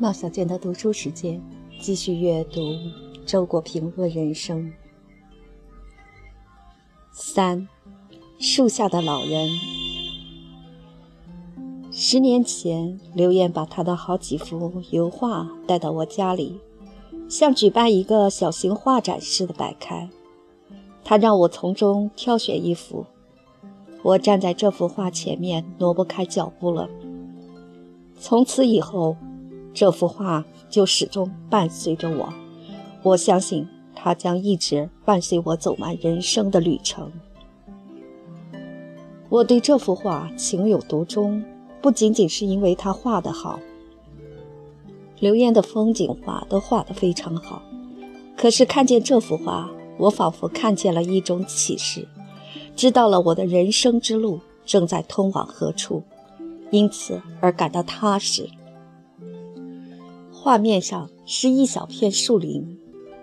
冒小娟的读书时间，继续阅读周国平论人生。三，树下的老人。十年前，刘燕把她的好几幅油画带到我家里，像举办一个小型画展似的摆开。她让我从中挑选一幅，我站在这幅画前面，挪不开脚步了。从此以后。这幅画就始终伴随着我，我相信它将一直伴随我走完人生的旅程。我对这幅画情有独钟，不仅仅是因为他画得好。刘燕的风景画都画得非常好，可是看见这幅画，我仿佛看见了一种启示，知道了我的人生之路正在通往何处，因此而感到踏实。画面上是一小片树林，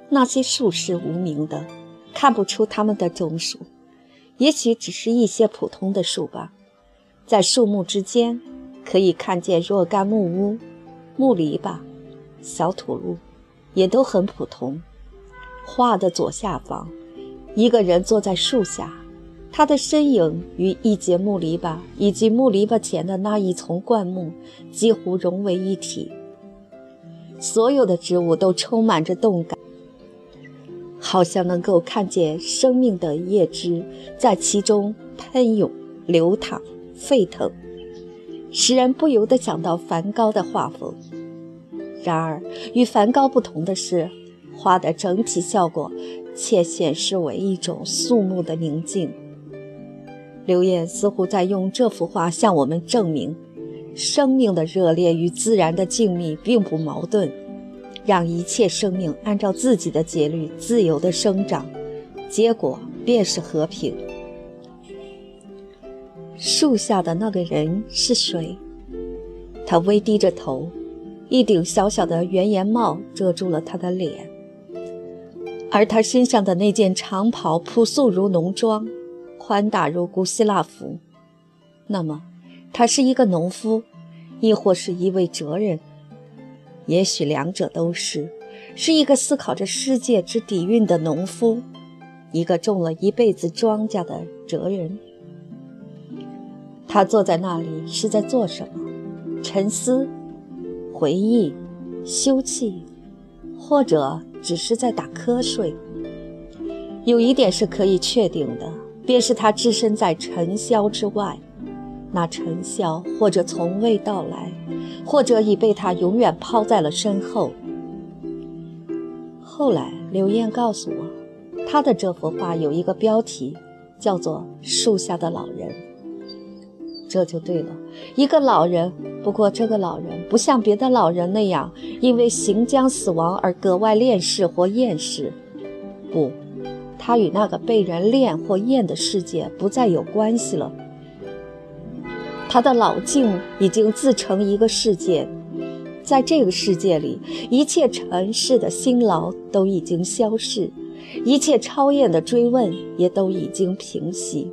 那些树是无名的，看不出它们的种属，也许只是一些普通的树吧。在树木之间，可以看见若干木屋、木篱笆、小土路，也都很普通。画的左下方，一个人坐在树下，他的身影与一节木篱笆以及木篱笆前的那一丛灌木几乎融为一体。所有的植物都充满着动感，好像能够看见生命的叶汁在其中喷涌、流淌、沸腾，使人不由得想到梵高的画风。然而，与梵高不同的是，画的整体效果却显示为一种肃穆的宁静。刘烨似乎在用这幅画向我们证明。生命的热烈与自然的静谧并不矛盾，让一切生命按照自己的节律自由的生长，结果便是和平。树下的那个人是谁？他微低着头，一顶小小的圆檐帽遮住了他的脸，而他身上的那件长袍朴素如农庄，宽大如古希腊服。那么？他是一个农夫，亦或是一位哲人？也许两者都是。是一个思考着世界之底蕴的农夫，一个种了一辈子庄稼的哲人。他坐在那里是在做什么？沉思、回忆、休憩，或者只是在打瞌睡？有一点是可以确定的，便是他置身在尘嚣之外。那尘嚣，或者从未到来，或者已被他永远抛在了身后。后来，刘燕告诉我，他的这幅画有一个标题，叫做《树下的老人》。这就对了，一个老人。不过，这个老人不像别的老人那样，因为行将死亡而格外恋世或厌世。不，他与那个被人恋或厌的世界不再有关系了。他的老境已经自成一个世界，在这个世界里，一切尘世的辛劳都已经消逝，一切超验的追问也都已经平息。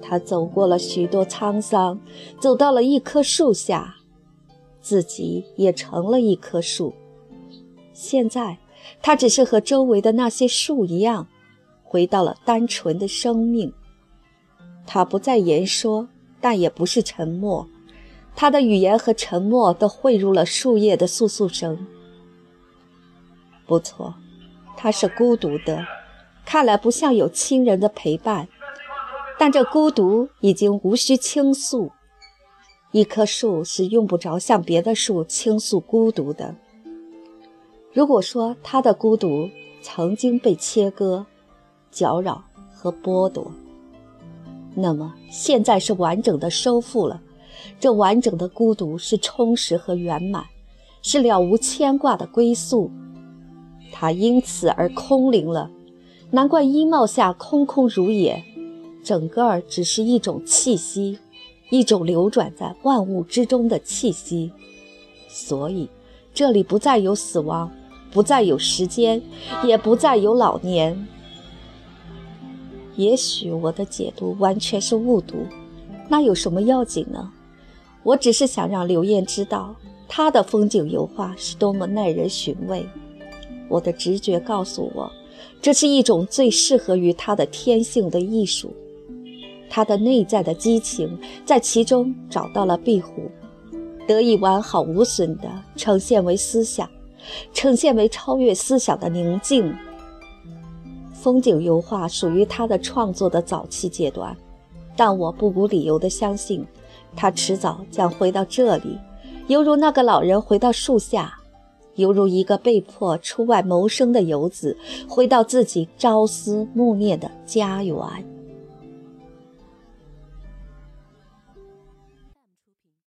他走过了许多沧桑，走到了一棵树下，自己也成了一棵树。现在，他只是和周围的那些树一样，回到了单纯的生命。他不再言说。但也不是沉默，他的语言和沉默都汇入了树叶的簌簌声。不错，他是孤独的，看来不像有亲人的陪伴，但这孤独已经无需倾诉。一棵树是用不着向别的树倾诉孤独的。如果说他的孤独曾经被切割、搅扰和剥夺。那么现在是完整的收复了，这完整的孤独是充实和圆满，是了无牵挂的归宿。它因此而空灵了，难怪衣帽下空空如也，整个儿只是一种气息，一种流转在万物之中的气息。所以这里不再有死亡，不再有时间，也不再有老年。也许我的解读完全是误读，那有什么要紧呢？我只是想让刘燕知道，他的风景油画是多么耐人寻味。我的直觉告诉我，这是一种最适合于他的天性的艺术。他的内在的激情在其中找到了庇护，得以完好无损地呈现为思想，呈现为超越思想的宁静。风景油画属于他的创作的早期阶段，但我不无理由地相信，他迟早将回到这里，犹如那个老人回到树下，犹如一个被迫出外谋生的游子回到自己朝思暮念的家园。